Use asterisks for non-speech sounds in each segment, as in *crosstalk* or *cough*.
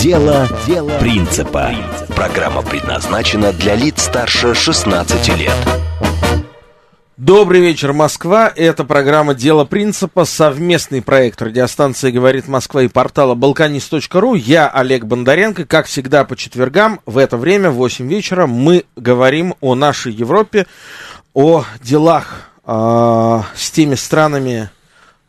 Дело принципа. Программа предназначена для лиц старше 16 лет. Добрый вечер, Москва. Это программа «Дело принципа», совместный проект радиостанции «Говорит Москва» и портала «Балканист.ру». Я Олег Бондаренко. Как всегда, по четвергам в это время, в 8 вечера, мы говорим о нашей Европе, о делах э, с теми странами,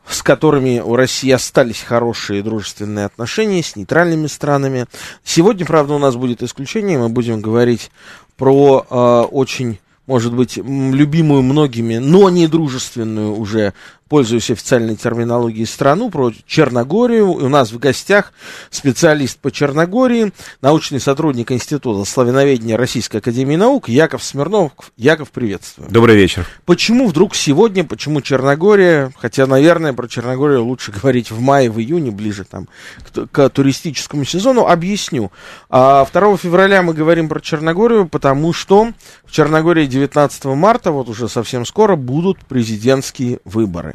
с которыми у России остались хорошие дружественные отношения, с нейтральными странами. Сегодня, правда, у нас будет исключение. Мы будем говорить про э, очень может быть, любимую многими, но не дружественную уже пользуюсь официальной терминологией, страну, про Черногорию. У нас в гостях специалист по Черногории, научный сотрудник Института славяноведения Российской Академии Наук Яков Смирнов. Яков, приветствую. Добрый вечер. Почему вдруг сегодня, почему Черногория, хотя, наверное, про Черногорию лучше говорить в мае, в июне, ближе там к, к туристическому сезону, объясню. 2 а, февраля мы говорим про Черногорию, потому что в Черногории 19 марта, вот уже совсем скоро, будут президентские выборы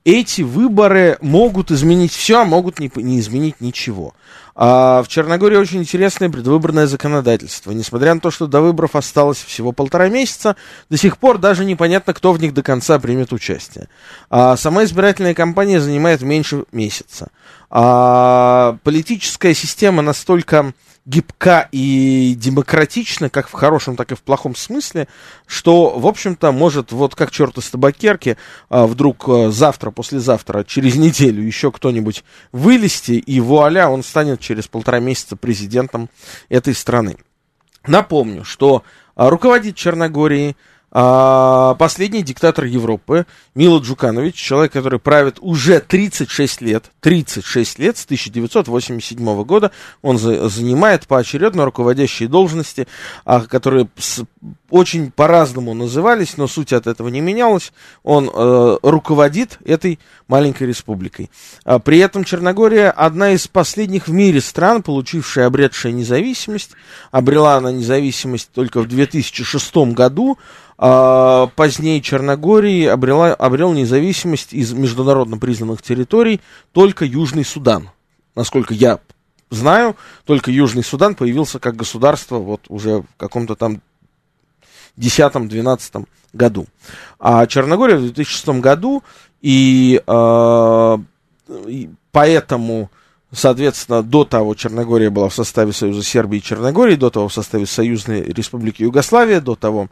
эти выборы могут изменить все, а могут не, не изменить ничего. А в Черногории очень интересное предвыборное законодательство. Несмотря на то, что до выборов осталось всего полтора месяца, до сих пор даже непонятно, кто в них до конца примет участие. А сама избирательная кампания занимает меньше месяца. А политическая система настолько гибка и демократична, как в хорошем, так и в плохом смысле, что, в общем-то, может вот как черт из табакерки а, вдруг а, завтра, послезавтра, через неделю еще кто-нибудь вылезти, и вуаля, он станет через полтора месяца президентом этой страны. Напомню, что а, руководит Черногорией а, последний диктатор Европы Мило Джуканович, человек, который правит уже 36 лет, 36 лет, с 1987 года, он за, занимает поочередно руководящие должности, а, которые очень по-разному назывались, но суть от этого не менялась. Он э, руководит этой маленькой республикой. А, при этом Черногория одна из последних в мире стран, получившая, обретшая независимость. Обрела она независимость только в 2006 году, а, позднее Черногории обрела, обрел независимость из международно признанных территорий только Южный Судан. Насколько я знаю, только Южный Судан появился как государство вот уже в каком-то там 2010-2012 году. А Черногория в 2006 году, и, э, и поэтому, соответственно, до того Черногория была в составе Союза Сербии и Черногории, до того в составе Союзной Республики Югославия, до того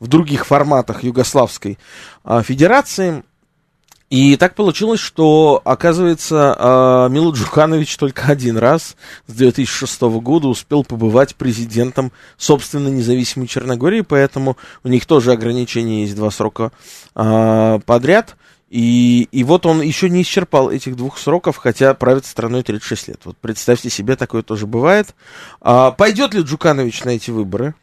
в других форматах Югославской а, Федерации. И так получилось, что, оказывается, а, Мило Джуханович только один раз с 2006 года успел побывать президентом собственно независимой Черногории, поэтому у них тоже ограничения есть два срока а, подряд. И, и вот он еще не исчерпал этих двух сроков, хотя правит страной 36 лет. Вот представьте себе, такое тоже бывает. А, пойдет ли Джуканович на эти выборы?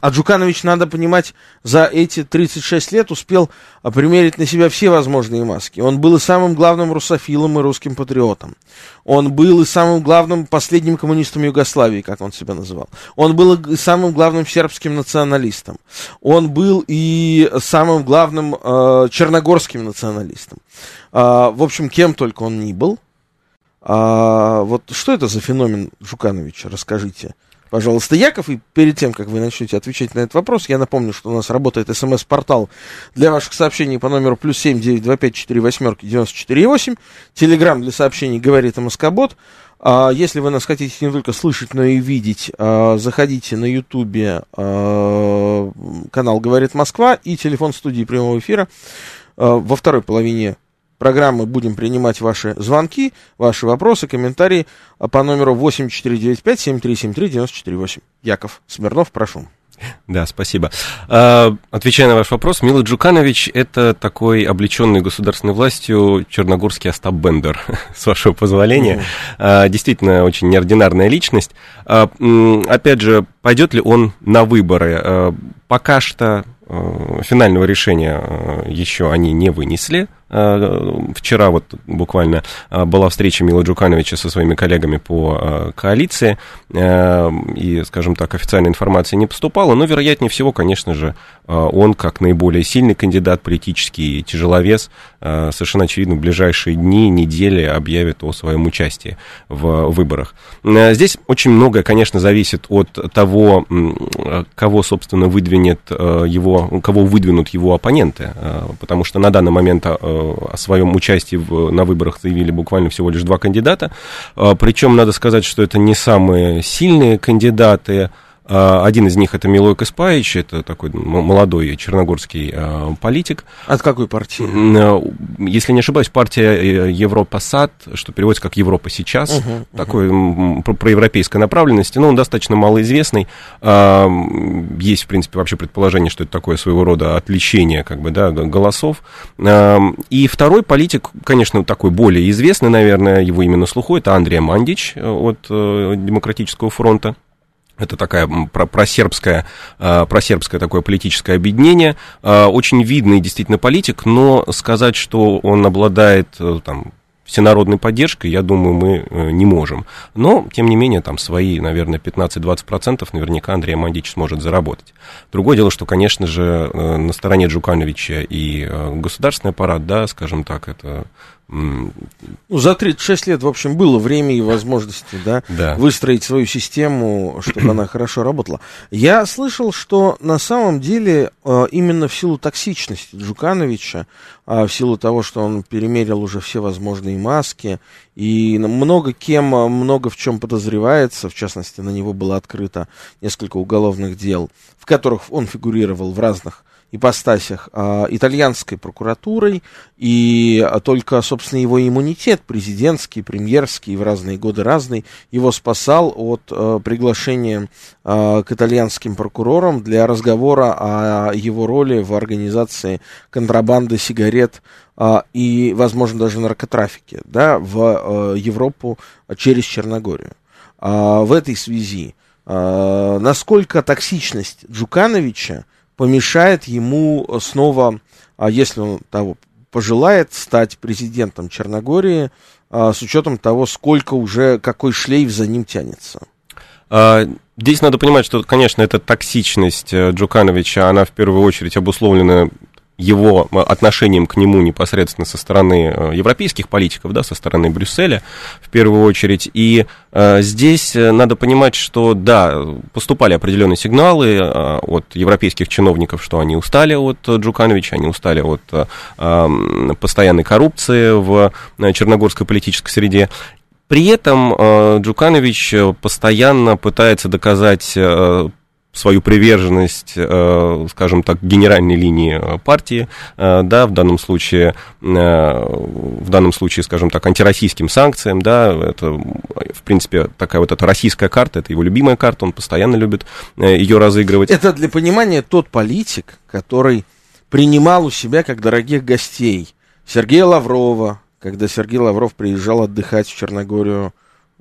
А Джуканович, надо понимать, за эти 36 лет успел примерить на себя все возможные маски. Он был и самым главным русофилом и русским патриотом. Он был и самым главным последним коммунистом Югославии, как он себя называл. Он был и самым главным сербским националистом. Он был и самым главным э, черногорским националистом. Э, в общем, кем только он ни был. А, вот что это за феномен Жукановича, расскажите пожалуйста, Яков. И перед тем, как вы начнете отвечать на этот вопрос, я напомню, что у нас работает смс-портал для ваших сообщений по номеру плюс семь девять два пять четыре восьмерки девяносто четыре восемь. Телеграмм для сообщений говорит МСК-бот. А, если вы нас хотите не только слышать, но и видеть, а, заходите на ютубе а, канал «Говорит Москва» и телефон студии прямого эфира во второй половине программы будем принимать ваши звонки, ваши вопросы, комментарии по номеру 8495-7373-948. Яков Смирнов, прошу. Да, спасибо. А, отвечая на ваш вопрос, Мила Джуканович – это такой облеченный государственной властью черногорский Остап Бендер, *laughs* с вашего позволения. Mm-hmm. Действительно, очень неординарная личность. А, опять же, пойдет ли он на выборы? Пока что финального решения еще они не вынесли. Э, вчера вот буквально э, была встреча Мила Джукановича со своими коллегами по э, коалиции, и, скажем так, официальной информации не поступало, но, вероятнее всего, конечно же, он, как наиболее сильный кандидат, политический тяжеловес, совершенно очевидно, в ближайшие дни, недели объявит о своем участии в выборах. Здесь очень многое, конечно, зависит от того, кого, собственно, выдвинет его, кого выдвинут его оппоненты, потому что на данный момент о своем участии в, на выборах заявили буквально всего лишь два кандидата. А, Причем надо сказать, что это не самые сильные кандидаты. А, один из них это Милой Каспаевич, это такой молодой черногорский а, политик. От какой партии? Если не ошибаюсь, партия э, Европа САД, что переводится как Европа сейчас, угу, такой угу. проевропейской направленности, но он достаточно малоизвестный. Есть, в принципе, вообще предположение, что это такое своего рода отличение как бы, да, голосов. И второй политик, конечно, такой более известный, наверное, его именно слуху, это Андрей Мандич э, от э, Демократического фронта. Это такая про, просербское, э, такое политическое объединение. Э, очень видный действительно политик, но сказать, что он обладает э, там, всенародной поддержкой, я думаю, мы не можем. Но, тем не менее, там свои, наверное, 15-20% наверняка Андрей Мандич сможет заработать. Другое дело, что, конечно же, на стороне Джукановича и государственный аппарат, да, скажем так, это ну, за 36 лет, в общем, было время и возможности, да, да. выстроить свою систему, чтобы она хорошо работала. Я слышал, что на самом деле э, именно в силу токсичности Джукановича, а в силу того, что он перемерил уже все возможные маски, и много кем, э, много в чем подозревается, в частности, на него было открыто несколько уголовных дел, в которых он фигурировал в разных ипостасях а, итальянской прокуратурой, и только, собственно, его иммунитет президентский, премьерский, в разные годы разный, его спасал от а, приглашения а, к итальянским прокурорам для разговора о его роли в организации контрабанды сигарет а, и, возможно, даже наркотрафике да, в а, Европу через Черногорию. А, в этой связи, а, насколько токсичность Джукановича помешает ему снова, а если он того пожелает, стать президентом Черногории, а, с учетом того, сколько уже, какой шлейф за ним тянется. А, здесь надо понимать, что, конечно, эта токсичность э, Джукановича, она в первую очередь обусловлена его э, отношением к нему непосредственно со стороны э, европейских политиков, да, со стороны Брюсселя в первую очередь. И э, здесь надо понимать, что да, поступали определенные сигналы э, от европейских чиновников, что они устали от Джукановича, они устали от э, постоянной коррупции в черногорской политической среде. При этом э, Джуканович постоянно пытается доказать э, свою приверженность, э, скажем так, генеральной линии э, партии, э, да, в данном случае, в данном случае, скажем так, антироссийским санкциям, да, это, в принципе, такая вот эта российская карта, это его любимая карта, он постоянно любит ее разыгрывать. Это для понимания тот политик, который принимал у себя как дорогих гостей Сергея Лаврова, когда Сергей Лавров приезжал отдыхать в Черногорию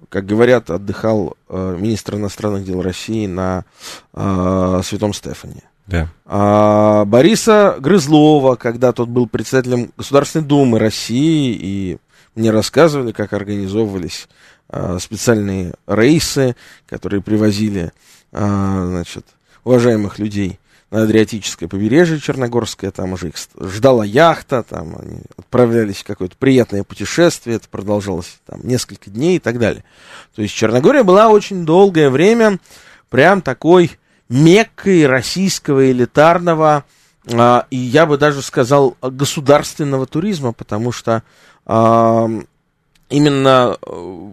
как говорят, отдыхал э, министр иностранных дел России на э, Святом Стефане. Да. А, Бориса Грызлова, когда тот был председателем Государственной Думы России, и мне рассказывали, как организовывались а, специальные рейсы, которые привозили, а, значит, уважаемых людей на Адриатическое побережье Черногорское, там уже их ждала яхта, там они отправлялись в какое-то приятное путешествие, это продолжалось там несколько дней и так далее. То есть Черногория была очень долгое время прям такой меккой российского элитарного, а, и я бы даже сказал, государственного туризма, потому что а, именно э,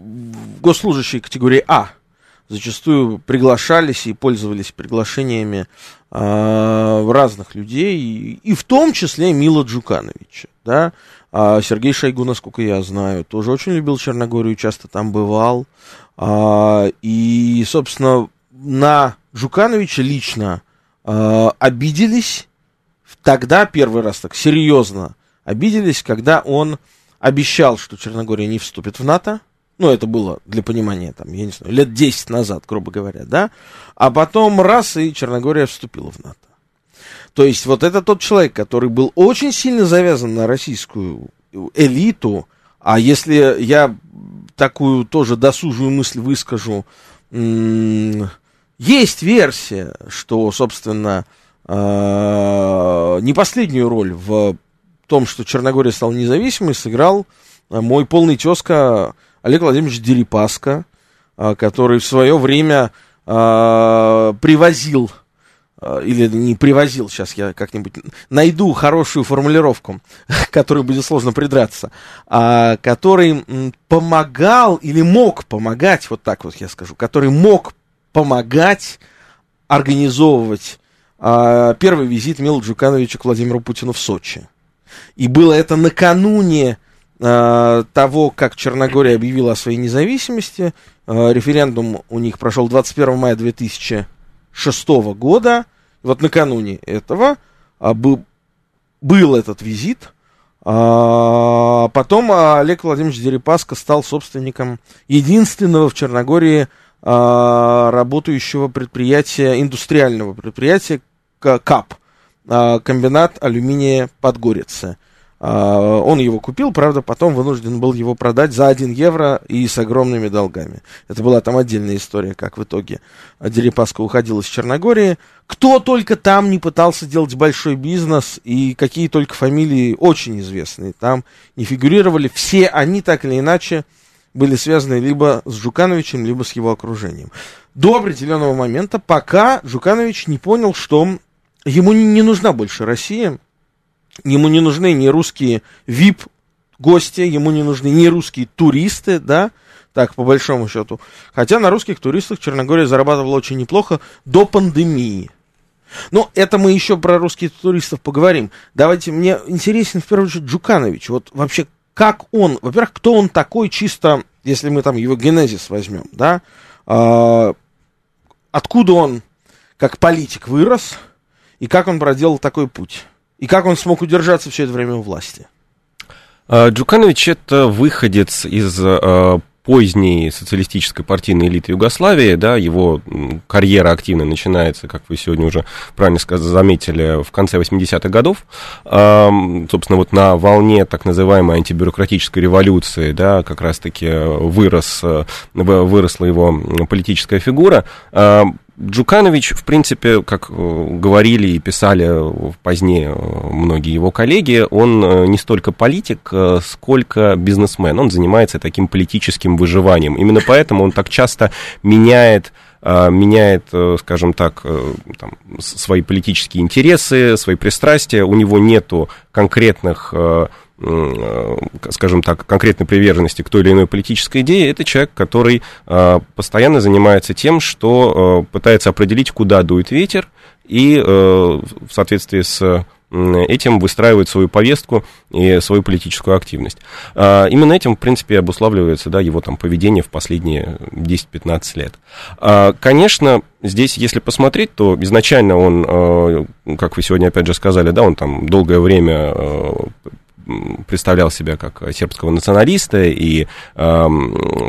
госслужащие категории А зачастую приглашались и пользовались приглашениями э, разных людей, и, и в том числе Мила Джукановича, да, а Сергей Шойгу, насколько я знаю, тоже очень любил Черногорию, часто там бывал, а, и, собственно, на Джукановича лично э, обиделись тогда первый раз так серьезно обиделись, когда он обещал, что Черногория не вступит в НАТО. Ну, это было для понимания, там, я не знаю, лет 10 назад, грубо говоря, да. А потом раз, и Черногория вступила в НАТО. То есть вот это тот человек, который был очень сильно завязан на российскую элиту, а если я такую тоже досужую мысль выскажу, есть версия, что, собственно, а, не последнюю роль в том, что Черногория стала независимой, сыграл а, мой полный тезка Олег Владимирович Дерипаска, а, который в свое время привозил или не привозил, сейчас я как-нибудь найду хорошую формулировку, *laughs* которой будет сложно придраться, а, который помогал или мог помогать, вот так вот я скажу, который мог помогать организовывать а, первый визит Мила Джукановича к Владимиру Путину в Сочи. И было это накануне а, того, как Черногория объявила о своей независимости. А, референдум у них прошел 21 мая 2006 года. Вот накануне этого был, был этот визит. А потом Олег Владимирович Дерипаска стал собственником единственного в Черногории работающего предприятия, индустриального предприятия, КАП, а, комбинат алюминия Подгорица. А, он его купил, правда, потом вынужден был его продать за 1 евро и с огромными долгами. Это была там отдельная история, как в итоге Дерипаска уходил из Черногории. Кто только там не пытался делать большой бизнес, и какие только фамилии очень известные там не фигурировали, все они так или иначе были связаны либо с Жукановичем, либо с его окружением. До определенного момента, пока Жуканович не понял, что Ему не нужна больше Россия, ему не нужны ни русские VIP-гости, ему не нужны ни русские туристы, да, так, по большому счету. Хотя на русских туристах Черногория зарабатывала очень неплохо до пандемии. Но это мы еще про русских туристов поговорим. Давайте, мне интересен в первую очередь Джуканович. Вот вообще, как он, во-первых, кто он такой чисто, если мы там его генезис возьмем, да, а, откуда он как политик вырос, и как он проделал такой путь? И как он смог удержаться все это время у власти? А, Джуканович это выходец из а, поздней социалистической партийной элиты Югославии, да, его карьера активно начинается, как вы сегодня уже правильно сказали, заметили, в конце 80-х годов, собственно, вот на волне так называемой антибюрократической революции, да, как раз-таки вырос, выросла его политическая фигура, Джуканович, в принципе, как э, говорили и писали позднее э, многие его коллеги, он э, не столько политик, сколько бизнесмен. Он занимается таким политическим выживанием. Именно поэтому он так часто меняет меняет, скажем так, там, свои политические интересы, свои пристрастия. У него нету конкретных Э, скажем так, конкретной приверженности к той или иной политической идее, это человек, который э, постоянно занимается тем, что э, пытается определить, куда дует ветер, и в соответствии с этим выстраивает свою повестку и свою политическую активность. Именно этим, в принципе, обуславливается да, его там, поведение в последние 10-15 лет. Конечно, здесь, если посмотреть, то изначально он, как вы сегодня опять же сказали, да, он там долгое время представлял себя как сербского националиста и э,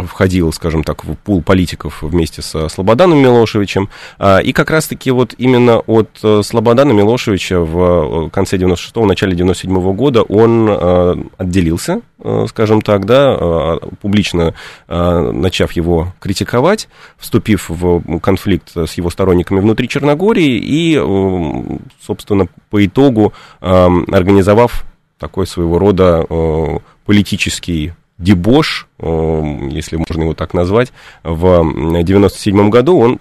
входил, скажем так, в пул политиков вместе со Слободаном Милошевичем. Э, и как раз-таки вот именно от э, Слободана Милошевича в э, конце 96-го, начале 97-го года он э, отделился, э, скажем так, да, э, публично э, начав его критиковать, вступив в конфликт с его сторонниками внутри Черногории и, э, собственно, по итогу э, организовав такой своего рода э, политический дебош, э, если можно его так назвать, в 1997 году. Он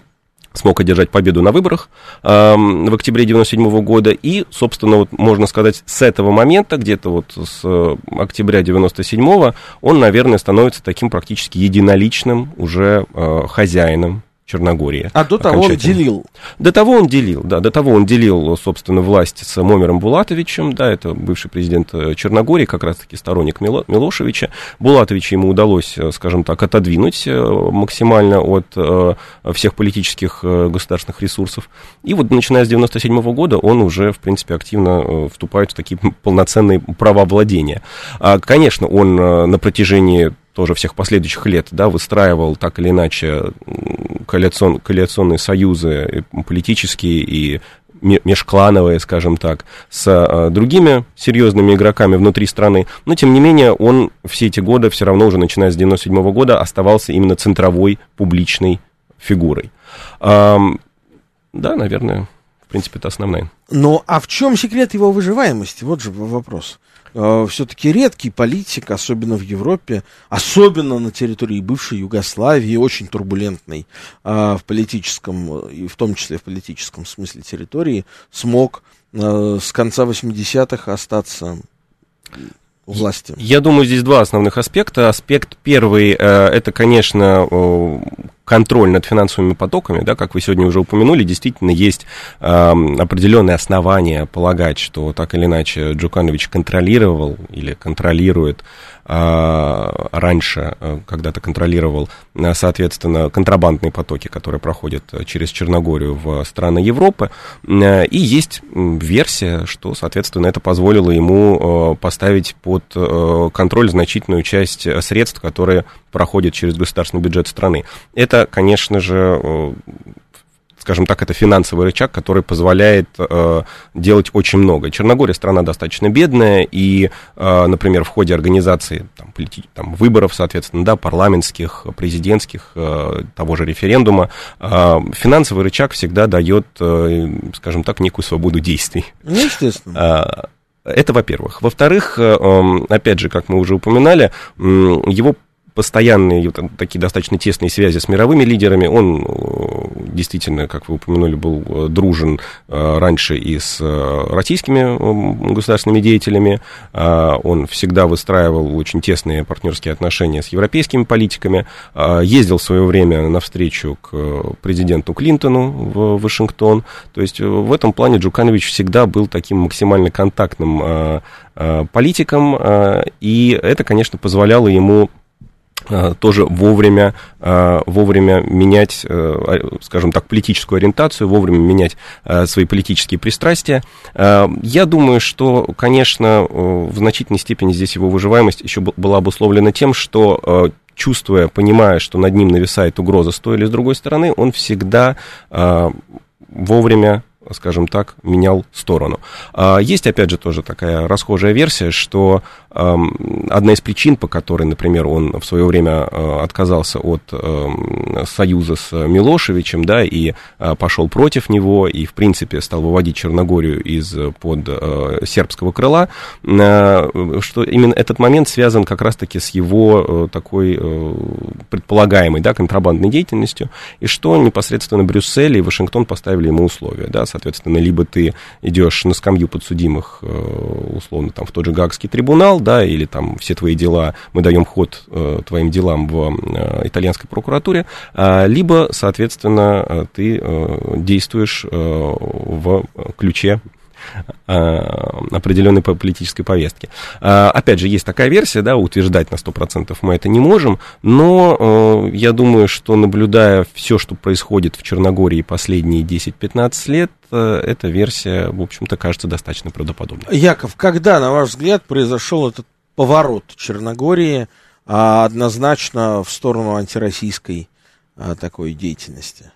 смог одержать победу на выборах э, в октябре 97 года, и, собственно, вот можно сказать, с этого момента, где-то вот с э, октября 97 он, наверное, становится таким практически единоличным уже э, хозяином Черногории. А до того он делил? До того он делил, да, до того он делил, собственно, власть с Момером Булатовичем, да, это бывший президент э, Черногории, как раз-таки сторонник Мило, Милошевича. Булатовича ему удалось, э, скажем так, отодвинуть э, максимально от всех политических государственных ресурсов. И вот начиная с 97 года он уже, в принципе, активно вступает в такие полноценные права владения. А, конечно, он на протяжении тоже всех последующих лет, да, выстраивал так или иначе коалицион, коалиционные союзы политические и межклановые, скажем так, с а, другими серьезными игроками внутри страны, но, тем не менее, он все эти годы, все равно уже начиная с 97 -го года, оставался именно центровой публичной фигурой. Да, наверное, принципе, это основная. Ну, а в чем секрет его выживаемости? Вот же вопрос. Э, все-таки редкий политик, особенно в Европе, особенно на территории бывшей Югославии, очень турбулентной э, в политическом, и в том числе в политическом смысле территории, смог э, с конца 80-х остаться власти? Я думаю, здесь два основных аспекта. Аспект первый, это, конечно, контроль над финансовыми потоками, да, как вы сегодня уже упомянули, действительно есть э, определенные основания полагать, что так или иначе Джуканович контролировал или контролирует раньше, э, когда-то контролировал, э, соответственно, контрабандные потоки, которые проходят через Черногорию в страны Европы. Э, и есть версия, что, соответственно, это позволило ему э, поставить под э, контроль значительную часть средств, которые проходят через государственный бюджет страны. Это конечно же, э, скажем так, это финансовый рычаг, который позволяет э, делать очень много. Черногория страна достаточно бедная, и, э, например, в ходе организации там, полити- там, выборов, соответственно, да, парламентских, президентских, э, того же референдума, э, финансовый рычаг всегда дает, э, скажем так, некую свободу действий. Ну, естественно. Э, это, во-первых. Во-вторых, э, эм, опять же, как мы уже упоминали, его постоянные такие достаточно тесные связи с мировыми лидерами. Он э, действительно, как вы упомянули, был э, дружен э, раньше и с российскими государственными деятелями. Он всегда выстраивал очень тесные партнерские отношения с европейскими политиками. Ездил в свое время навстречу к президенту Клинтону в Вашингтон. То есть в этом плане Джуканович всегда был таким максимально контактным политиком. И это, конечно, позволяло ему тоже вовремя, э, вовремя менять, э, скажем так, политическую ориентацию, вовремя менять свои политические пристрастия. Я думаю, что, конечно, в значительной степени здесь его выживаемость еще была обусловлена тем, что чувствуя, понимая, что над ним нависает угроза с той или с другой стороны, он всегда вовремя скажем так, менял сторону. А, есть, опять же, тоже такая расхожая версия, что одна из причин, по которой, например, он в свое время а, отказался от союза с Милошевичем, да, и а, пошел против него, и, в принципе, стал выводить Черногорию из-под сербского крыла, что именно этот момент связан как раз-таки с его такой предполагаемой, да, контрабандной деятельностью, и что непосредственно Брюссель и Вашингтон поставили ему условия, да, соответственно, либо ты идешь на скамью подсудимых, э, условно, там, в тот же Гагский трибунал, да, или там все твои дела, мы даем ход э, твоим делам в э, итальянской прокуратуре, а, либо, соответственно, ты действуешь в ключе определенной политической повестки. А, опять же, есть такая версия, да, утверждать на 100% мы это не можем, но я думаю, что наблюдая все, что происходит в Черногории последние 10-15 лет, эта версия, в общем-то, кажется достаточно правдоподобной. Яков, когда, на ваш взгляд, произошел этот поворот Черногории а, однозначно в сторону антироссийской такой деятельности?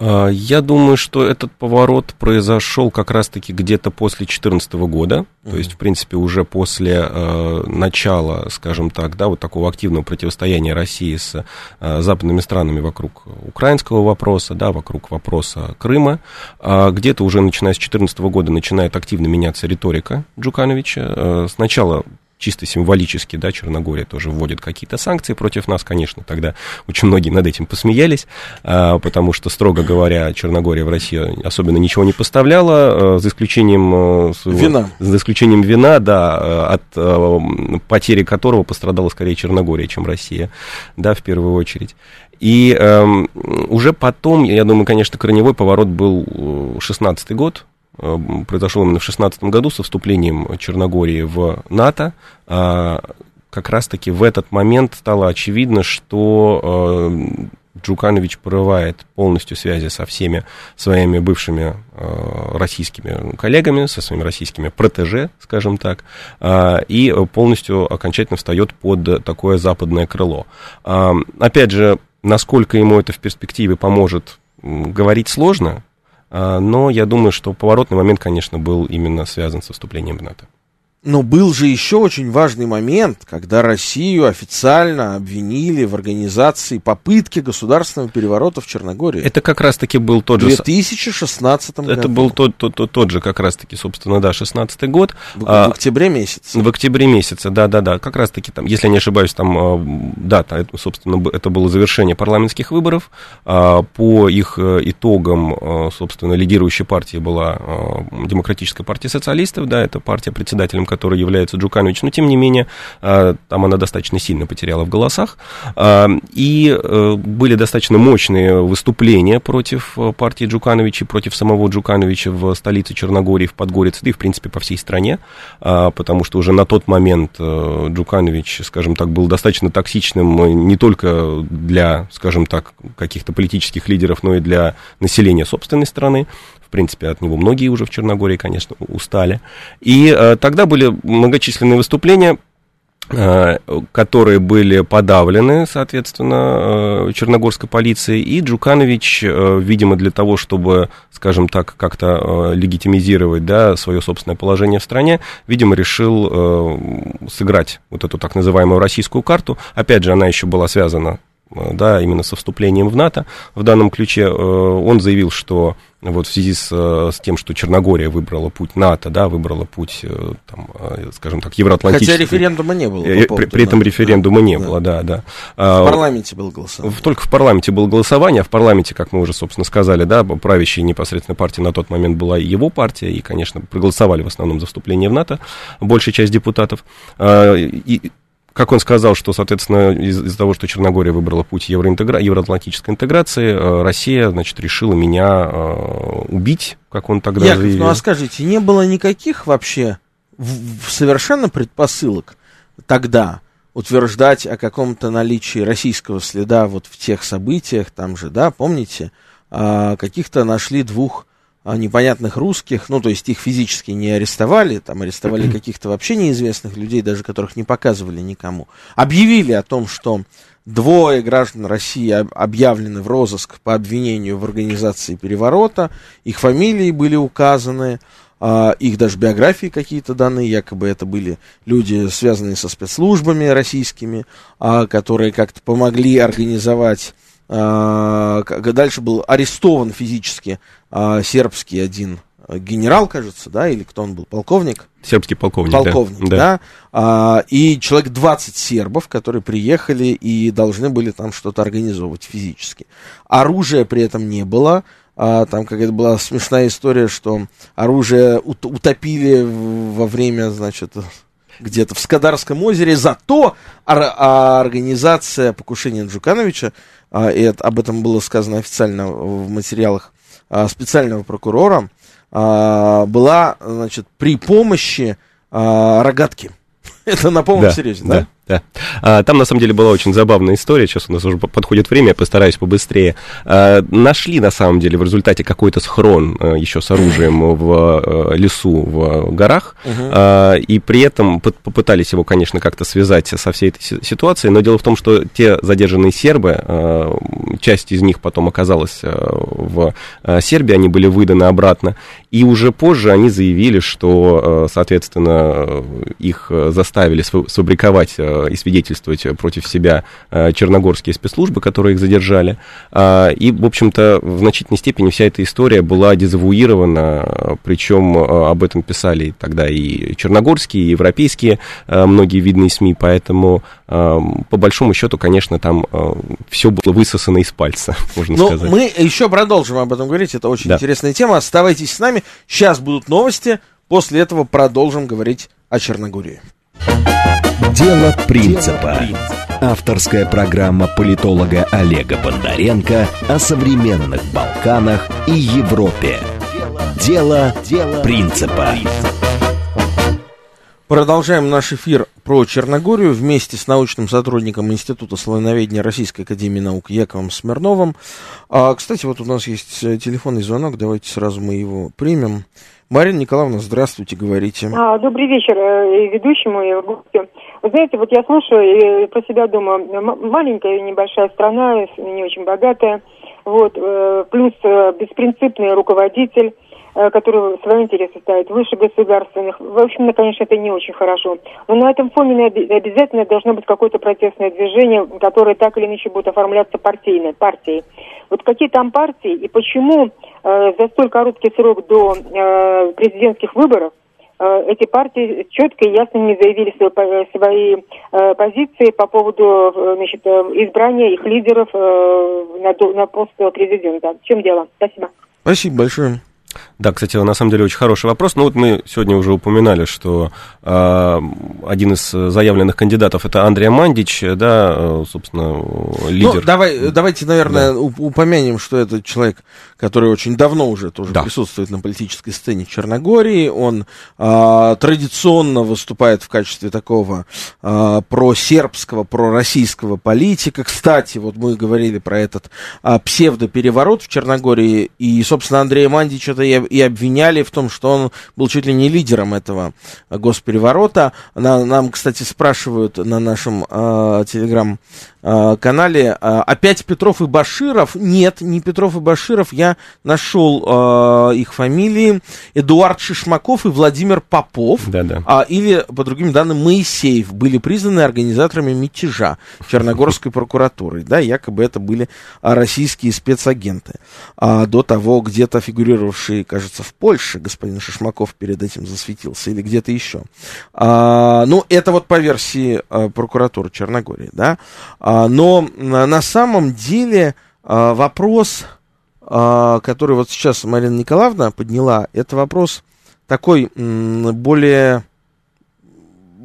А, я думаю, что этот поворот произошел как раз-таки где-то после 2014 года, mm-hmm. то есть, в принципе, уже после э, начала, скажем так, да, вот такого активного противостояния России с э, западными странами вокруг украинского вопроса, да, вокруг вопроса Крыма. Э, где-то уже начиная с 2014 года начинает активно меняться риторика Джукановича. Э, сначала чисто символически, да, Черногория тоже вводит какие-то санкции против нас, конечно, тогда очень многие над этим посмеялись, а, потому что, строго говоря, Черногория в Россию особенно ничего не поставляла, а, за исключением... Своего, вина. За исключением вина, да, от потери которого пострадала скорее Черногория, чем Россия, да, в первую очередь. И э, уже потом, я думаю, конечно, корневой поворот был 16-й год, Э, произошел именно в 2016 году со вступлением Черногории в НАТО. А, как раз-таки в этот момент стало очевидно, что э, Джуканович порывает полностью связи со всеми своими бывшими э, российскими коллегами, со своими российскими протеже, скажем так, и полностью окончательно встает под такое западное крыло. опять же, насколько ему это в перспективе поможет, говорить сложно, но я думаю, что поворотный момент, конечно, был именно связан со вступлением в НАТО. Но был же еще очень важный момент, когда Россию официально обвинили в организации попытки государственного переворота в Черногории. Это как раз-таки был тот же... В 2016 году. Это был тот, тот, тот, тот же как раз-таки, собственно, да, 16 год. В, а, в октябре месяце. В октябре месяце, да-да-да. Как раз-таки там, если я не ошибаюсь, там а, дата, собственно, это было завершение парламентских выборов. А, по их э, итогам, а, собственно, лидирующей партией была Демократическая партия социалистов, да, это партия председателем которой является Джуканович, но тем не менее а, там она достаточно сильно потеряла в голосах. А, и э, были достаточно мощные выступления против э, партии Джукановича, против самого Джукановича в столице Черногории, в Подгорице, да и, в принципе, по всей стране, а, потому что уже на тот момент э, Джуканович, скажем так, был достаточно токсичным не только для, скажем так, каких-то политических лидеров, но и для населения собственной страны. В принципе, от него многие уже в Черногории, конечно, устали. И э, тогда были многочисленные выступления, э, которые были подавлены, соответственно, э, черногорской полицией, и Джуканович, э, видимо, для того, чтобы, скажем так, как-то легитимизировать да, свое собственное положение в стране, видимо, решил сыграть вот эту так называемую российскую карту. Опять же, она еще была связана да, именно со вступлением в НАТО. В данном ключе он заявил, что вот в связи с, э, с тем, что Черногория выбрала путь НАТО, да, выбрала путь, э, там, э, скажем так, евроатлантический. Хотя референдума не было. По при, при этом референдума да, не да. было, да, да. В парламенте было голосование. Только в парламенте было голосование, а в парламенте, как мы уже, собственно, сказали, да, правящей непосредственно партии на тот момент была его партия, и, конечно, проголосовали в основном за вступление в НАТО большая часть депутатов. И как он сказал, что, соответственно, из- из-за того, что Черногория выбрала путь евроинтегра... евроатлантической интеграции, э, Россия, значит, решила меня э, убить, как он тогда Яков, заявил. ну а скажите, не было никаких вообще в- в совершенно предпосылок тогда утверждать о каком-то наличии российского следа вот в тех событиях, там же, да, помните, а, каких-то нашли двух непонятных русских, ну, то есть их физически не арестовали, там арестовали *clears throat* каких-то вообще неизвестных людей, даже которых не показывали никому. Объявили о том, что двое граждан России объявлены в розыск по обвинению в организации переворота, их фамилии были указаны, а, их даже биографии какие-то данные, якобы это были люди, связанные со спецслужбами российскими, а, которые как-то помогли организовать а, дальше был арестован физически а, сербский один генерал, кажется, да, или кто он был, полковник? Сербский полковник, Полковник, да. да. А, и человек 20 сербов, которые приехали и должны были там что-то организовывать физически. Оружия при этом не было. А, там какая-то была смешная история, что оружие утопили во время, значит, где-то в Скадарском озере, зато организация покушения Джукановича а, и об этом было сказано официально в материалах а, специального прокурора, а, была, значит, при помощи рогатки. *laughs* Это на полном да, серьезе, да? да? Да. А, там, на самом деле, была очень забавная история. Сейчас у нас уже подходит время, я постараюсь побыстрее. А, нашли, на самом деле, в результате какой-то схрон а, еще с оружием в а, лесу, в горах. А, и при этом попытались его, конечно, как-то связать со всей этой ситуацией. Но дело в том, что те задержанные сербы, а, часть из них потом оказалась в Сербии, они были выданы обратно. И уже позже они заявили, что, а, соответственно, их заставили сфабриковать и свидетельствовать против себя черногорские спецслужбы, которые их задержали. И, в общем-то, в значительной степени вся эта история была дезавуирована, причем об этом писали тогда и черногорские, и европейские многие видные СМИ, поэтому, по большому счету, конечно, там все было высосано из пальца, *laughs* можно Но сказать. мы еще продолжим об этом говорить, это очень да. интересная тема. Оставайтесь с нами, сейчас будут новости, после этого продолжим говорить о Черногории. Дело принципа. Авторская программа политолога Олега Бондаренко о современных Балканах и Европе. Дело, Дело принципа. Продолжаем наш эфир про Черногорию вместе с научным сотрудником Института славяноведения Российской Академии Наук Яковом Смирновым. А, кстати, вот у нас есть э, телефонный звонок, давайте сразу мы его примем. Марина Николаевна, здравствуйте, говорите. А, добрый вечер э, и ведущему, и гостю. Вы знаете, вот я слушаю и про себя думаю, маленькая небольшая страна, не очень богатая, вот, э, плюс беспринципный руководитель, Э, которые свои интересы ставят выше государственных. В общем, конечно, это не очень хорошо. Но на этом фоне обязательно должно быть какое-то протестное движение, которое так или иначе будет оформляться партийной, партией. Вот какие там партии и почему э, за столь короткий срок до э, президентских выборов э, эти партии четко и ясно не заявили свои, свои э, позиции по поводу э, значит, избрания их лидеров э, на, на пост президента. В чем дело? Спасибо. Спасибо большое. Да, кстати, на самом деле очень хороший вопрос. Ну вот мы сегодня уже упоминали, что э, один из заявленных кандидатов это Андрей Мандич, да, э, собственно, лидер. Ну, давай, давайте, наверное, да. упомянем, что это человек, который очень давно уже тоже да. присутствует на политической сцене Черногории. Он э, традиционно выступает в качестве такого э, просербского, пророссийского политика. Кстати, вот мы говорили про этот э, псевдопереворот в Черногории, и, собственно, Андрей Мандич это и, и обвиняли в том, что он был чуть ли не лидером этого госпереворота. На, нам, кстати, спрашивают на нашем э, телеграм-канале, э, опять Петров и Баширов? Нет, не Петров и Баширов, я нашел э, их фамилии. Эдуард Шишмаков и Владимир Попов, да -да. А, или, по другим данным, Моисеев, были признаны организаторами мятежа Черногорской прокуратуры. Да, якобы это были российские спецагенты. А, до того где-то фигурировавшие, кажется, в Польше, господин Шишмаков перед этим засветился, или где-то еще. А, ну, это вот по версии а, прокуратуры Черногории, да. А, но на самом деле а, вопрос а, который вот сейчас Марина Николаевна подняла, это вопрос такой более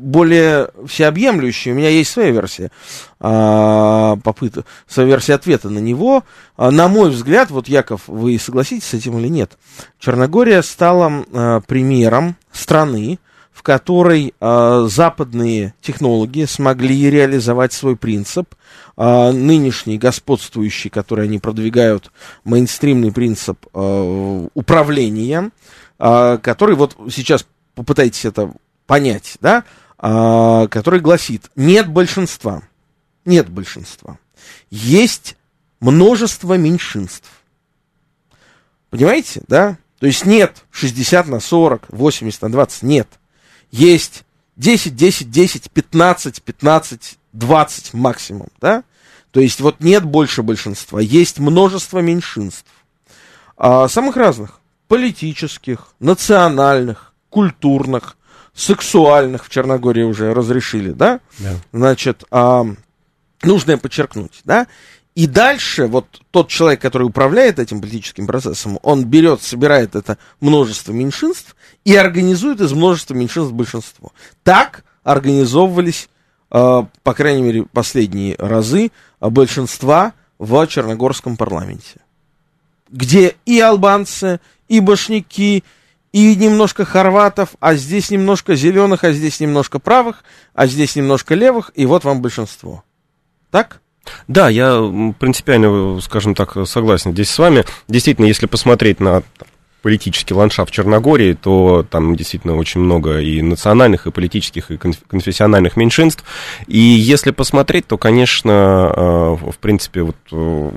более всеобъемлющий. У меня есть своя версия а, попытка, своя версия ответа на него. А, на мой взгляд, вот, Яков, вы согласитесь с этим или нет, Черногория стала а, примером страны, в которой э, западные технологии смогли реализовать свой принцип, э, нынешний господствующий, который они продвигают, мейнстримный принцип э, управления, э, который вот сейчас попытайтесь это понять, да, э, который гласит, нет большинства, нет большинства, есть множество меньшинств. Понимаете, да? То есть нет 60 на 40, 80 на 20, нет – есть 10, 10, 10, 15, 15, 20 максимум, да? То есть вот нет больше большинства, есть множество меньшинств. А, самых разных. Политических, национальных, культурных, сексуальных в Черногории уже разрешили, да? да. Значит, а, нужно подчеркнуть, да? И дальше вот тот человек, который управляет этим политическим процессом, он берет, собирает это множество меньшинств и организует из множества меньшинств большинство. Так организовывались, э, по крайней мере, последние разы э, большинства в Черногорском парламенте. Где и албанцы, и башняки, и немножко хорватов, а здесь немножко зеленых, а здесь немножко правых, а здесь немножко левых, и вот вам большинство. Так? Да, я принципиально, скажем так, согласен здесь с вами. Действительно, если посмотреть на политический ландшафт Черногории, то там действительно очень много и национальных, и политических, и конфессиональных меньшинств. И если посмотреть, то, конечно, э, в принципе, вот э,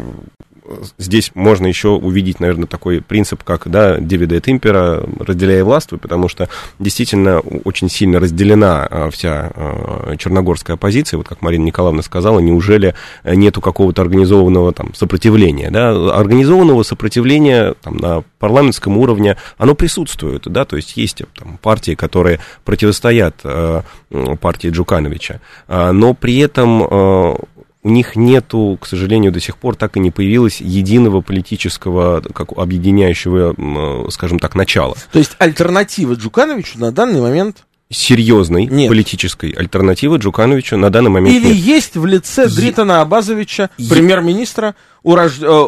здесь можно еще увидеть, наверное, такой принцип, как, да, dividend импера, разделяя властвуй, потому что действительно очень сильно разделена а, вся а, черногорская оппозиция, вот как Марина Николаевна сказала, неужели нету какого-то организованного там сопротивления, да, организованного сопротивления там, на парламентском уровне, оно присутствует, да, то есть есть там, партии, которые противостоят э, партии Джукановича, но при этом у них нету, к сожалению, до сих пор так и не появилось единого политического, как объединяющего, скажем так, начала. То есть альтернатива Джукановичу на данный момент серьезной нет. политической альтернативы Джукановичу на данный момент Или нет. есть в лице Дритана Абазовича, премьер-министра, Э,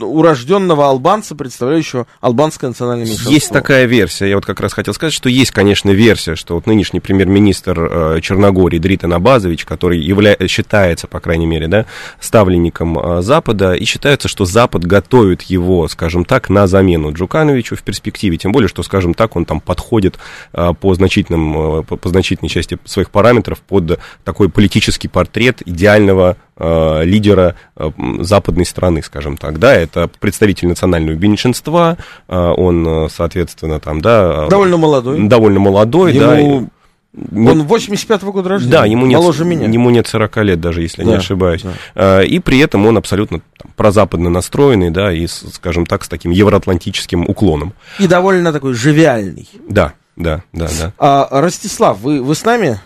урожденного албанца, представляющего албанское национальное меньшинство. Есть такая версия. Я вот как раз хотел сказать, что есть, конечно, версия, что вот нынешний премьер-министр э, Черногории Дритан Абазович, который явля... считается, по крайней мере, да, ставленником э, Запада, и считается, что Запад готовит его, скажем так, на замену Джукановичу в перспективе. Тем более, что, скажем так, он там подходит по, значительным, по, по значительной части своих параметров под такой политический портрет идеального э, лидера э, западной страны, скажем так, да, это представитель национального меньшинства, э, он, соответственно, там, да... Довольно молодой. Довольно молодой, Ему... да. И, он 85-го года рождения. Да, ему нет, моложе меня. Ему нет 40 лет даже, если да, не ошибаюсь. Да. И при этом он абсолютно там, прозападно настроенный, да, и, скажем так, с таким евроатлантическим уклоном. И довольно такой живиальный. Да, да, да, да. А, Ростислав, вы, вы с нами?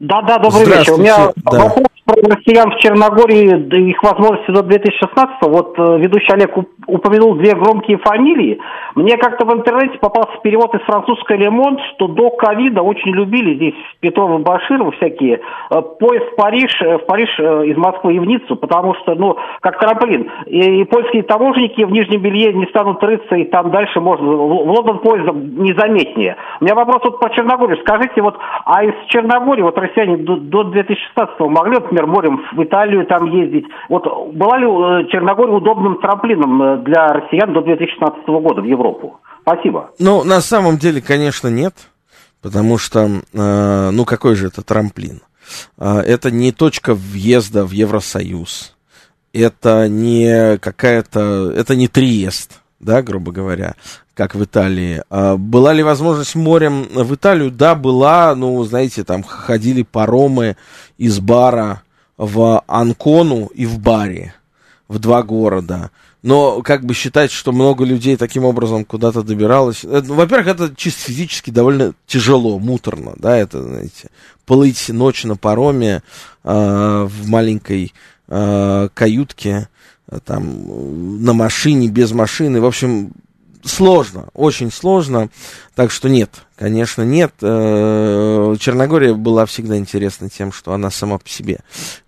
Да, да, добрый вечер. У меня да. вопрос про россиян в Черногории, да их возможности до 2016 вот э, ведущий Олег упомянул две громкие фамилии. Мне как-то в интернете попался перевод из французской «Лемонт», что до ковида очень любили здесь Петрова Баширова всякие э, поезд в Париж, э, в Париж из Москвы и в Ниццу, потому что, ну, как трамплин. И, и польские таможенники в Нижнем Белье не станут рыться, и там дальше можно, в Лондон поездом незаметнее. У меня вопрос вот по Черногории. Скажите, вот, а из Черногории, вот россияне до, до 2016 могли, например, например, морем в Италию там ездить. Вот была ли э, Черногория удобным трамплином э, для россиян до 2016 года в Европу? Спасибо. Ну, на самом деле, конечно, нет, потому что, э, ну, какой же это трамплин? Э, это не точка въезда в Евросоюз, это не какая-то, это не Триест, да, грубо говоря, как в Италии. А была ли возможность морем в Италию? Да, была. Ну, знаете, там ходили паромы из бара в Анкону и в Баре, в два города. Но как бы считать, что много людей таким образом куда-то добиралось. Это, во-первых, это чисто физически довольно тяжело, муторно, да, это, знаете, плыть ночь на пароме э, в маленькой э, каютке, э, там, на машине, без машины. В общем, сложно, очень сложно. Так что нет, конечно, нет. Э, Черногория была всегда интересна тем, что она сама по себе,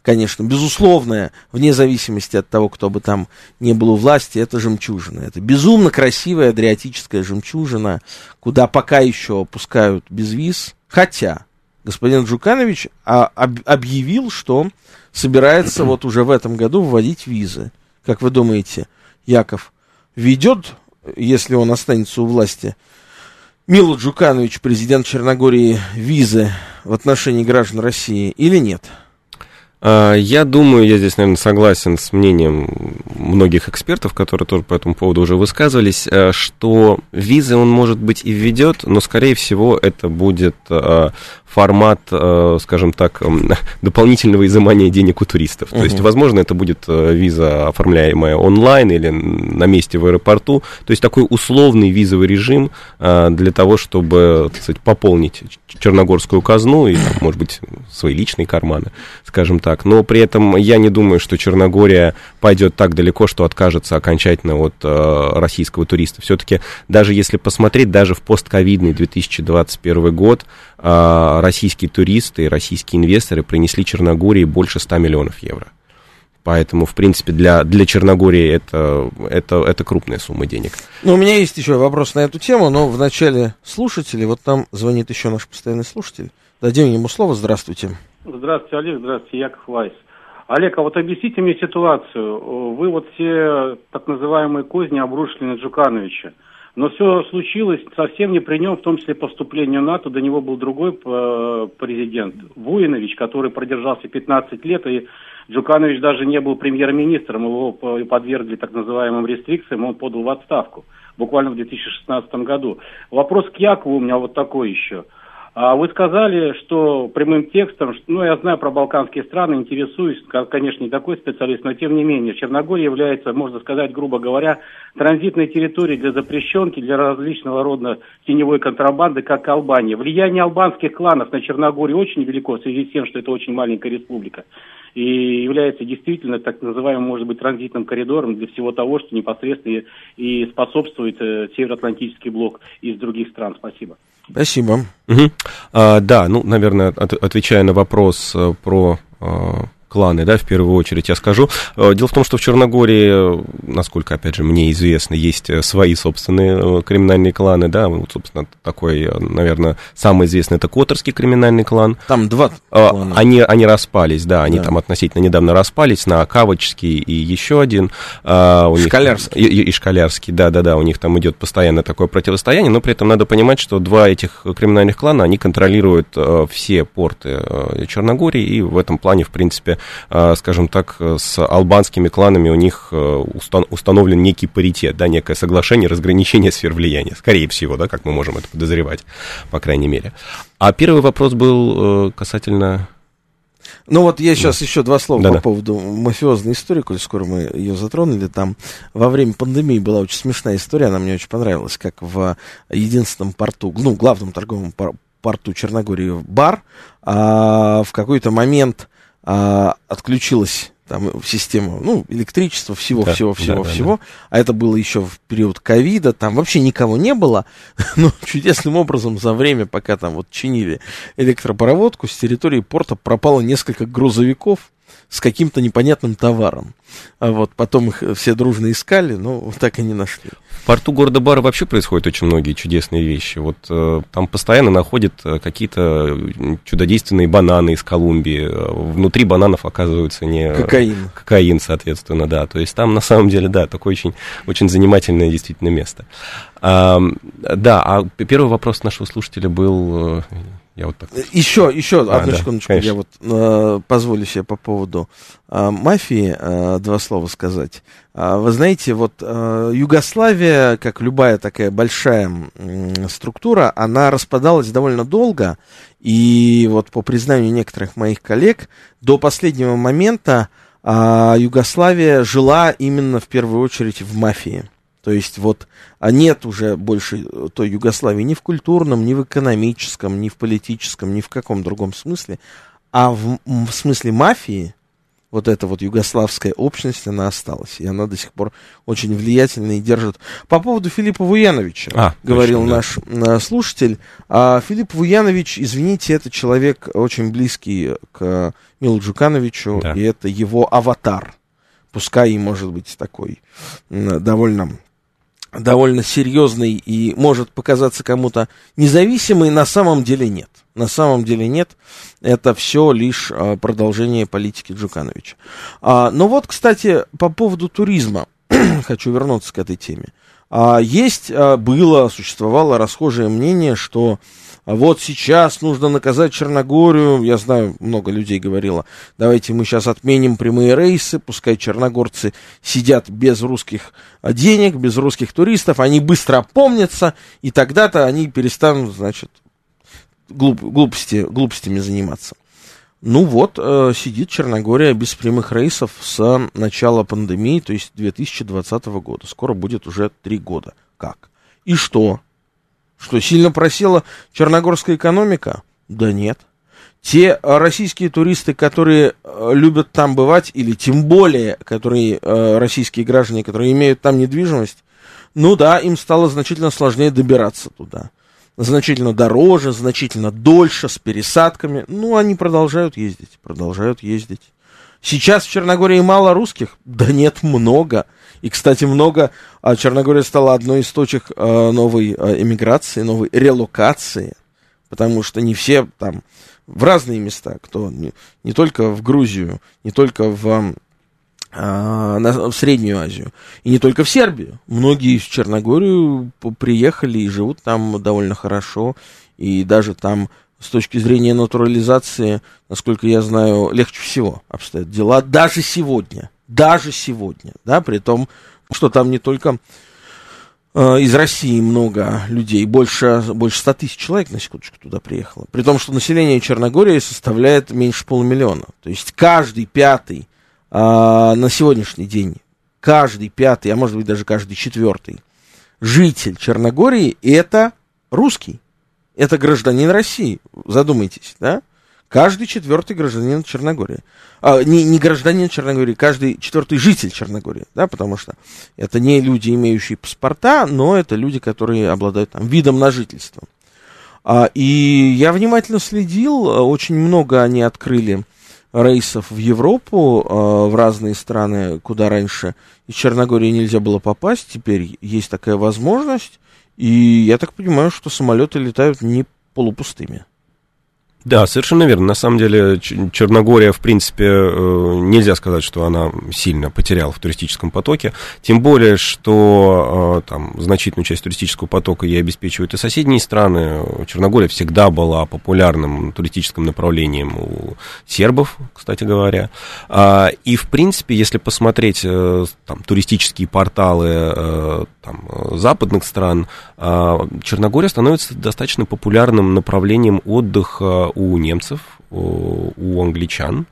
конечно, безусловная, вне зависимости от того, кто бы там не был у власти, это жемчужина. Это безумно красивая адриатическая жемчужина, куда пока еще пускают без виз. Хотя господин Джуканович а, объявил, что собирается вот уже в этом году вводить визы. Как вы думаете, Яков, ведет если он останется у власти, Милу Джуканович, президент Черногории, визы в отношении граждан России или нет? А, я думаю, я здесь, наверное, согласен с мнением многих экспертов, которые тоже по этому поводу уже высказывались, э, что визы он, может быть, и введет, но, скорее всего, это будет э, формат, э, скажем так, *laughs* дополнительного изымания денег у туристов. То есть, возможно, это будет виза, оформляемая онлайн или на месте в аэропорту. То есть, такой условный визовый режим для того, чтобы, так сказать, пополнить черногорскую казну и, может быть, свои личные карманы, скажем так. Но при этом я не думаю, что Черногория пойдет так далеко, что откажется окончательно от российского туриста. Все-таки, даже если посмотреть, даже в постковидный 2021 год, российские туристы и российские инвесторы принесли Черногории больше 100 миллионов евро. Поэтому, в принципе, для, для Черногории это, это, это крупная сумма денег. Ну, у меня есть еще вопрос на эту тему, но вначале слушатели, вот там звонит еще наш постоянный слушатель. Дадим ему слово. Здравствуйте. Здравствуйте, Олег. Здравствуйте, Яков Вайс. Олег, а вот объясните мне ситуацию. Вы вот все так называемые козни обрушили на Джукановича. Но все случилось совсем не при нем, в том числе по вступлению в НАТО. До него был другой э, президент, Вуинович, который продержался 15 лет и Джуканович даже не был премьер-министром, его подвергли так называемым рестрикциям, он подал в отставку буквально в 2016 году. Вопрос к Якову у меня вот такой еще – вы сказали, что прямым текстом, ну, я знаю про балканские страны, интересуюсь, конечно, не такой специалист, но тем не менее, Черногория является, можно сказать, грубо говоря, транзитной территорией для запрещенки, для различного рода теневой контрабанды, как Албания. Влияние албанских кланов на Черногорию очень велико в связи с тем, что это очень маленькая республика и является действительно так называемым, может быть, транзитным коридором для всего того, что непосредственно и способствует э, Североатлантический блок из других стран. Спасибо. Спасибо. Угу. А, да, ну, наверное, от, отвечая на вопрос э, про а, кланы, да, в первую очередь я скажу. Э, дело в том, что в Черногории, насколько, опять же, мне известно, есть э, свои собственные э, криминальные кланы, да, вот, собственно, такой, наверное, самый известный это Которский криминальный клан. Там два клана. Они, они распались, да, они да. там относительно недавно распались на Кавочский и еще один. У Школярский. Них, и, и Школярский, да-да-да, у них там идет постоянно такое противостояние, но при этом надо понимать, что два этих криминальных клана, они контролируют все порты Черногории, и в этом плане, в принципе, скажем так, с албанскими кланами у них э, установлен некий паритет, да, некое соглашение разграничения сфер влияния, скорее всего, да, как мы можем это подозревать, по крайней мере. А первый вопрос был э, касательно... Ну вот я сейчас да. еще два слова Да-да. по поводу мафиозной истории, коль скоро мы ее затронули. Там во время пандемии была очень смешная история, она мне очень понравилась, как в единственном порту, ну, главном торговом порту Черногории бар, а в какой-то момент а, отключилась там система, ну, электричество, всего, да, всего, всего, да, всего. Да, да. А это было еще в период ковида, там вообще никого не было. *laughs* Но чудесным образом за время, пока там вот чинили электропроводку, с территории порта пропало несколько грузовиков с каким-то непонятным товаром. А вот потом их все дружно искали, но так и не нашли. В порту города Бара вообще происходят очень многие чудесные вещи. Вот э, там постоянно находят э, какие-то чудодейственные бананы из Колумбии. Э, внутри бананов оказывается не... Кокаин. Кокаин, соответственно, да. То есть там на самом деле, да, такое очень, очень занимательное действительно место. А, да, а первый вопрос нашего слушателя был... Э, я вот так... Еще, еще а, одну да, секундочку, конечно. я вот э, позволю себе по поводу э, мафии э, два слова сказать. Э, вы знаете, вот э, Югославия, как любая такая большая э, структура, она распадалась довольно долго, и вот по признанию некоторых моих коллег, до последнего момента э, Югославия жила именно в первую очередь в мафии. То есть вот а нет уже больше э, той Югославии ни в культурном, ни в экономическом, ни в политическом, ни в каком другом смысле, а в, в смысле мафии вот эта вот югославская общность, она осталась. И она до сих пор очень влиятельна и держит. По поводу Филиппа Вуяновича, а, говорил точно, наш да. Э, слушатель. А, Филипп Вуянович, извините, это человек очень близкий к Милу Джукановичу, да. и это его аватар. Пускай и может быть такой довольно довольно серьезный и может показаться кому-то независимый, на самом деле нет. На самом деле нет. Это все лишь а, продолжение политики Джукановича. А, но вот, кстати, по поводу туризма. *clears throat* Хочу вернуться к этой теме. А, есть, а, было, существовало расхожее мнение, что вот сейчас нужно наказать Черногорию, я знаю, много людей говорило, давайте мы сейчас отменим прямые рейсы, пускай черногорцы сидят без русских денег, без русских туристов, они быстро опомнятся, и тогда-то они перестанут, значит, глуп, глупости, глупостями заниматься. Ну вот, э, сидит Черногория без прямых рейсов с начала пандемии, то есть 2020 года. Скоро будет уже три года. Как? И что? Что, сильно просела черногорская экономика? Да нет. Те э, российские туристы, которые э, любят там бывать, или тем более, которые э, российские граждане, которые имеют там недвижимость, ну да, им стало значительно сложнее добираться туда. Значительно дороже, значительно дольше, с пересадками. Ну, они продолжают ездить, продолжают ездить. Сейчас в Черногории мало русских? Да нет, много. И, кстати, много, а Черногория стала одной из точек а, новой а, эмиграции, новой релокации, потому что не все там в разные места, кто не, не только в Грузию, не только в, а, на, в Среднюю Азию, и не только в Сербию. Многие в Черногорию приехали и живут там довольно хорошо, и даже там с точки зрения натурализации, насколько я знаю, легче всего обстоят дела, даже сегодня, даже сегодня, да, при том, что там не только э, из России много людей, больше, больше 100 тысяч человек, на секундочку, туда приехало, при том, что население Черногории составляет меньше полумиллиона, то есть каждый пятый э, на сегодняшний день, каждый пятый, а может быть даже каждый четвертый житель Черногории это русский это гражданин России. Задумайтесь, да? Каждый четвертый гражданин Черногории. А, не, не гражданин Черногории, каждый четвертый житель Черногории, да, потому что это не люди, имеющие паспорта, но это люди, которые обладают там, видом на жительство. А, и я внимательно следил, очень много они открыли рейсов в Европу, а, в разные страны, куда раньше из Черногории нельзя было попасть, теперь есть такая возможность. И я так понимаю, что самолеты летают не полупустыми. Да, совершенно верно. На самом деле Черногория, в принципе, э, нельзя сказать, что она сильно потеряла в туристическом потоке. Тем более, что э, там значительную часть туристического потока ей обеспечивают и соседние страны. Черногория всегда была популярным туристическим направлением у сербов, кстати говоря. А, и, в принципе, если посмотреть э, там, туристические порталы там, западных стран, а, Черногория становится достаточно популярным направлением отдыха у немцев, у англичан.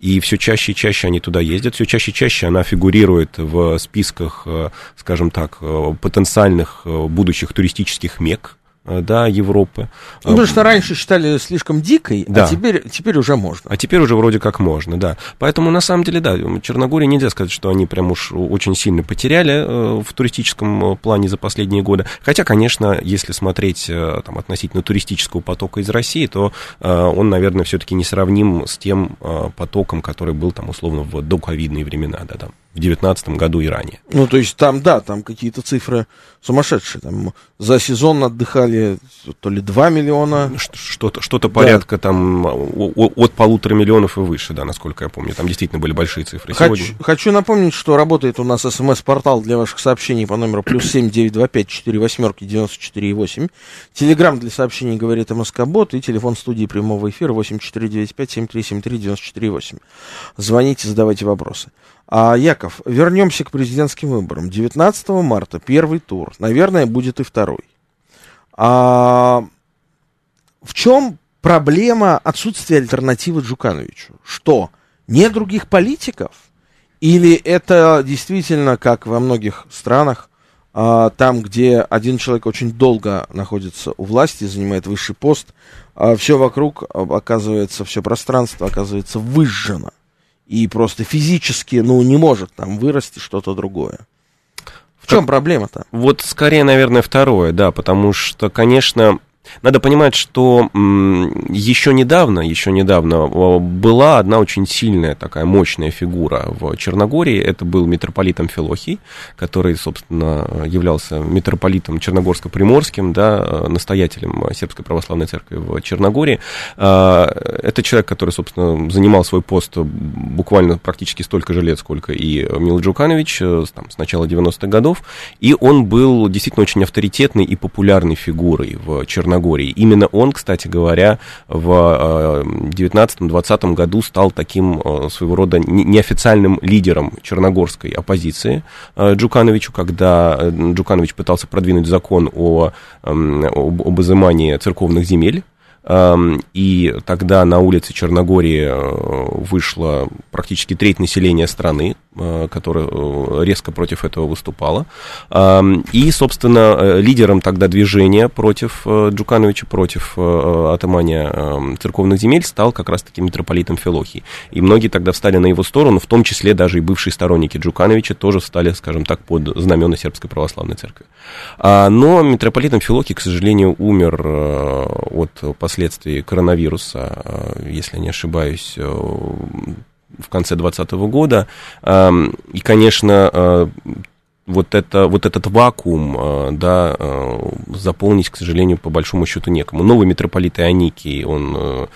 И все чаще и чаще они туда ездят, все чаще и чаще она фигурирует в списках, э, скажем так, э, потенциальных э, будущих туристических мек Э, да, Европы. Ну, потому что раньше считали слишком дикой, а да. а теперь, теперь уже можно. А теперь уже вроде как можно, да. Поэтому, на самом деле, да, Черногории нельзя сказать, что они прям уж очень сильно потеряли э, в туристическом э, плане за последние годы. Хотя, конечно, если смотреть там, относительно туристического потока из России, то он, наверное, все-таки не сравним с тем потоком, который был там условно в доковидные времена, да, там в 2019 году и ранее. Ну, то есть там, да, там какие-то цифры сумасшедшие. Там за сезон отдыхали то ли 2 миллиона. Что-то, что-то порядка да. там от полутора миллионов и выше, да, насколько я помню. Там действительно были большие цифры. Хочу, Сегодня... хочу напомнить, что работает у нас смс-портал для ваших сообщений по номеру плюс семь девять два пять четыре восьмерки девяносто четыре восемь. Телеграмм для сообщений говорит МСК-бот и телефон студии прямого эфира восемь четыре девять пять семь три семь три девяносто четыре восемь. Звоните, задавайте вопросы. А, Яков, вернемся к президентским выборам. 19 марта первый тур. Наверное, будет и второй. А, в чем проблема отсутствия альтернативы Джукановичу? Что, нет других политиков? Или это действительно, как во многих странах, а, там, где один человек очень долго находится у власти, занимает высший пост, а все вокруг, оказывается, все пространство оказывается выжжено и просто физически, ну, не может там вырасти что-то другое. В чем проблема-то? Вот скорее, наверное, второе, да, потому что, конечно, надо понимать, что еще недавно, еще недавно была одна очень сильная такая мощная фигура в Черногории. Это был митрополит Амфилохий, который, собственно, являлся митрополитом Черногорско-Приморским, да, настоятелем Сербской Православной Церкви в Черногории. А, это человек, который, собственно, занимал свой пост буквально практически столько же лет, сколько и Мил Джуканович э, там, с начала 90-х годов. И он был действительно очень авторитетной и популярной фигурой в Черногории Черногории. Именно он, кстати говоря, в 19-20 э, году стал таким э, своего рода неофициальным лидером черногорской оппозиции э, Джукановичу, когда Джуканович пытался продвинуть закон о, эм, об, изымании церковных земель и тогда на улице Черногории вышло практически треть населения страны, Э, которая э, резко против этого выступала. И, собственно, э, лидером тогда движения против Джукановича, против атамания церковных земель стал как раз-таки митрополитом Филохий. И многие тогда встали на его сторону, в том числе даже и бывшие сторонники Джукановича тоже встали, скажем так, под знамена Сербской Православной Церкви. А, но митрополитом Филохий, к сожалению, умер от последствий коронавируса, если не ошибаюсь, в конце 2020 года. И, конечно, э, вот, это, вот этот вакуум, э, да, э, заполнить, к сожалению, по большому счету некому. Новый митрополит Ионикий, он,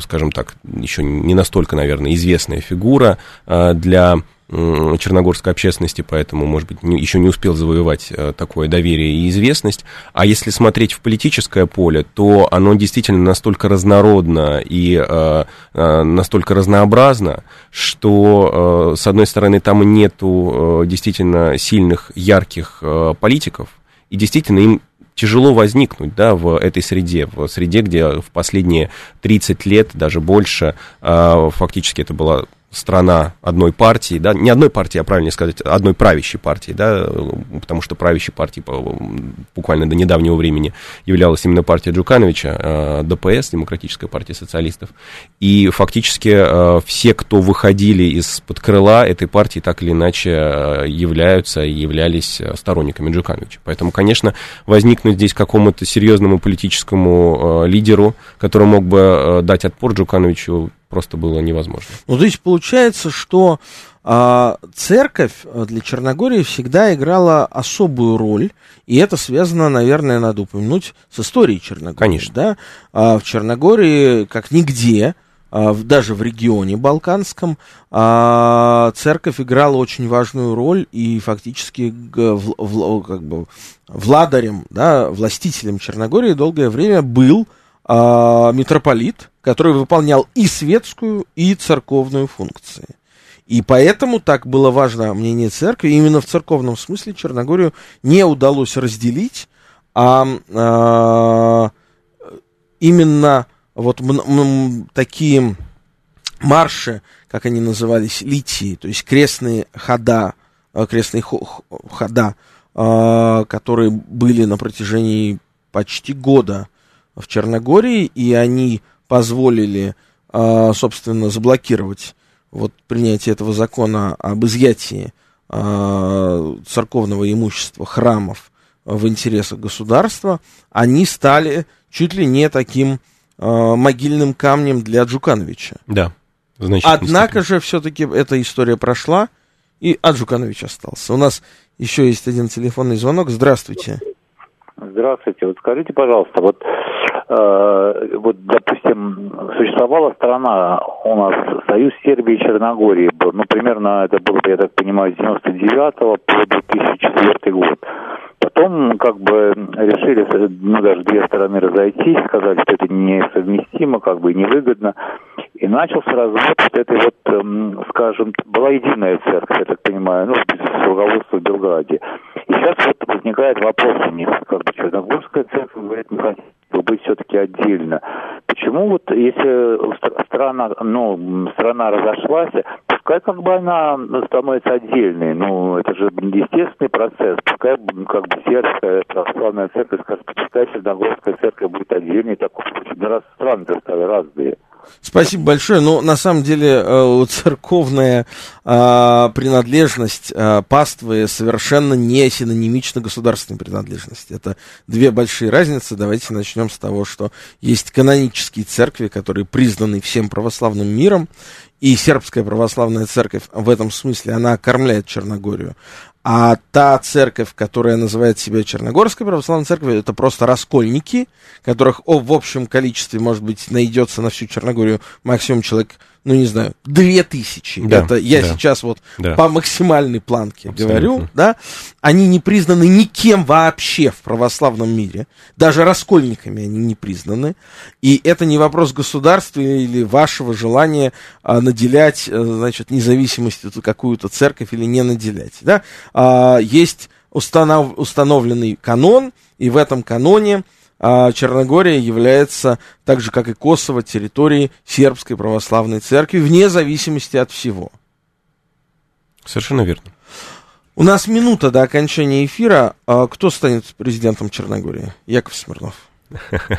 скажем так, еще не настолько, наверное, известная фигура для черногорской общественности, поэтому, может быть, не, еще не успел завоевать э, такое доверие и известность. А если смотреть в политическое поле, то оно действительно настолько разнородно и э, э, настолько разнообразно, что, э, с одной стороны, там нету э, действительно сильных, ярких э, политиков, и действительно им тяжело возникнуть да, в этой среде, в среде, где в последние 30 лет, даже больше, э, фактически это была страна одной партии, да, не одной партии, а правильнее сказать, одной правящей партии, да, потому что правящей партией буквально до недавнего времени являлась именно партия Джукановича, э, ДПС, Демократическая партия социалистов, и фактически э, все, кто выходили из-под крыла этой партии, так или иначе э, являются и являлись сторонниками Джукановича. Поэтому, конечно, возникнуть здесь какому-то серьезному политическому лидеру, который мог бы дать отпор Джукановичу, просто было невозможно. Ну, то есть получается, что а, церковь для Черногории всегда играла особую роль, и это связано, наверное, надо упомянуть с историей Черногории. Конечно. Да? А, в Черногории, как нигде, а, даже в регионе Балканском, а, церковь играла очень важную роль и фактически в, в, как бы, владарем, да, властителем Черногории долгое время был а, митрополит, который выполнял и светскую, и церковную функции. И поэтому так было важно мнение церкви. Именно в церковном смысле Черногорию не удалось разделить, а, а именно вот м- м- такие марши, как они назывались, литии, то есть крестные хода, а, крестные хода, а, которые были на протяжении почти года в Черногории, и они позволили, а, собственно, заблокировать вот принятие этого закона об изъятии а, церковного имущества храмов в интересах государства, они стали чуть ли не таким а, могильным камнем для Джукановича. Да. Однако же все-таки эта история прошла, и Аджуканович остался. У нас еще есть один телефонный звонок. Здравствуйте. Здравствуйте. Вот скажите, пожалуйста, вот Э, вот, допустим, существовала страна у нас, Союз Сербии и Черногории был, ну, примерно это было, я так понимаю, с 99 по 2004 год. Потом, как бы, решили, ну, даже две стороны разойтись, сказали, что это несовместимо, как бы, невыгодно. И начался развод вот этой вот, эм, скажем, была единая церковь, я так понимаю, ну, с руководства Белграде. И сейчас вот возникает вопрос у них, как бы, Черногорская церковь, говорит, не хотите быть все-таки отдельно. Почему вот если страна, ну, страна разошлась, пускай как бы она становится отдельной, ну, это же естественный процесс, пускай как бы сербская православная церковь скажет, пускай Черногорская церковь будет отдельной, такой случае, раз страны стали разные. Спасибо большое. Ну, на самом деле, э, церковная а, принадлежность а, паствы совершенно не синонимична государственной принадлежности. Это две большие разницы. Давайте начнем с того, что есть канонические церкви, которые признаны всем православным миром, и сербская православная церковь в этом смысле, она кормляет Черногорию. А та церковь, которая называет себя Черногорской православной церковью, это просто раскольники, которых о, в общем количестве, может быть, найдется на всю Черногорию. Максимум человек ну не знаю, две тысячи. Да, это я да, сейчас вот да. по максимальной планке Абсолютно. говорю, да, они не признаны никем вообще в православном мире, даже раскольниками они не признаны, и это не вопрос государства или вашего желания а, наделять, а, значит, независимостью какую-то церковь или не наделять, да, а, есть установ, установленный канон, и в этом каноне а Черногория является, так же как и Косово, территорией сербской православной церкви, вне зависимости от всего. Совершенно верно. У нас минута до окончания эфира. А кто станет президентом Черногории? Яков Смирнов. *laughs*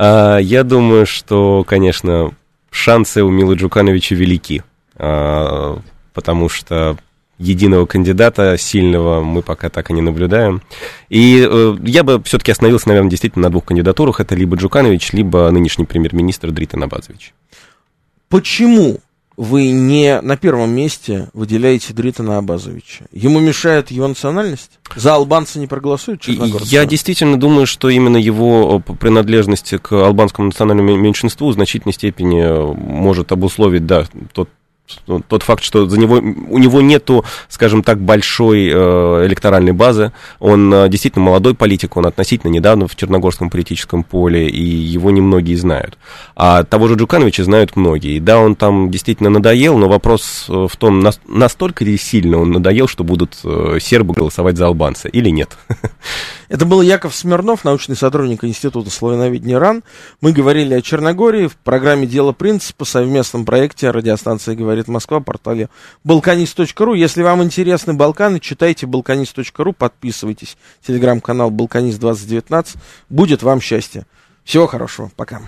А, я думаю, что, конечно, шансы у Милы Джукановича велики, а, потому что единого кандидата сильного мы пока так и не наблюдаем. И э, я бы все-таки остановился, наверное, действительно на двух кандидатурах. Это либо Джуканович, либо нынешний премьер-министр Дрита Набазович. Почему вы не на первом месте выделяете Дритана Абазовича? Ему мешает его национальность? За албанца не проголосуют черногорцы? Я действительно думаю, что именно его э, принадлежность к албанскому национальному меньшинству в значительной степени может обусловить, да, тот тот факт, что за него, у него нету, скажем так, большой э, электоральной базы. Он э, действительно молодой политик, он относительно недавно в черногорском политическом поле, и его немногие знают. А того же Джукановича знают многие. Да, он там действительно надоел, но вопрос э, в том, на, настолько ли сильно он надоел, что будут сербы голосовать за албанца или нет. *laughs* Это был Яков Смирнов, научный сотрудник Института славяноведения РАН. Мы говорили о Черногории в программе «Дело принципа» совместном проекте радиостанции «Говорит Москва» портале balkanist.ru. Если вам интересны Балканы, читайте balkanist.ru, подписывайтесь. Телеграм-канал «Балканист 2019». Будет вам счастье. Всего хорошего. Пока.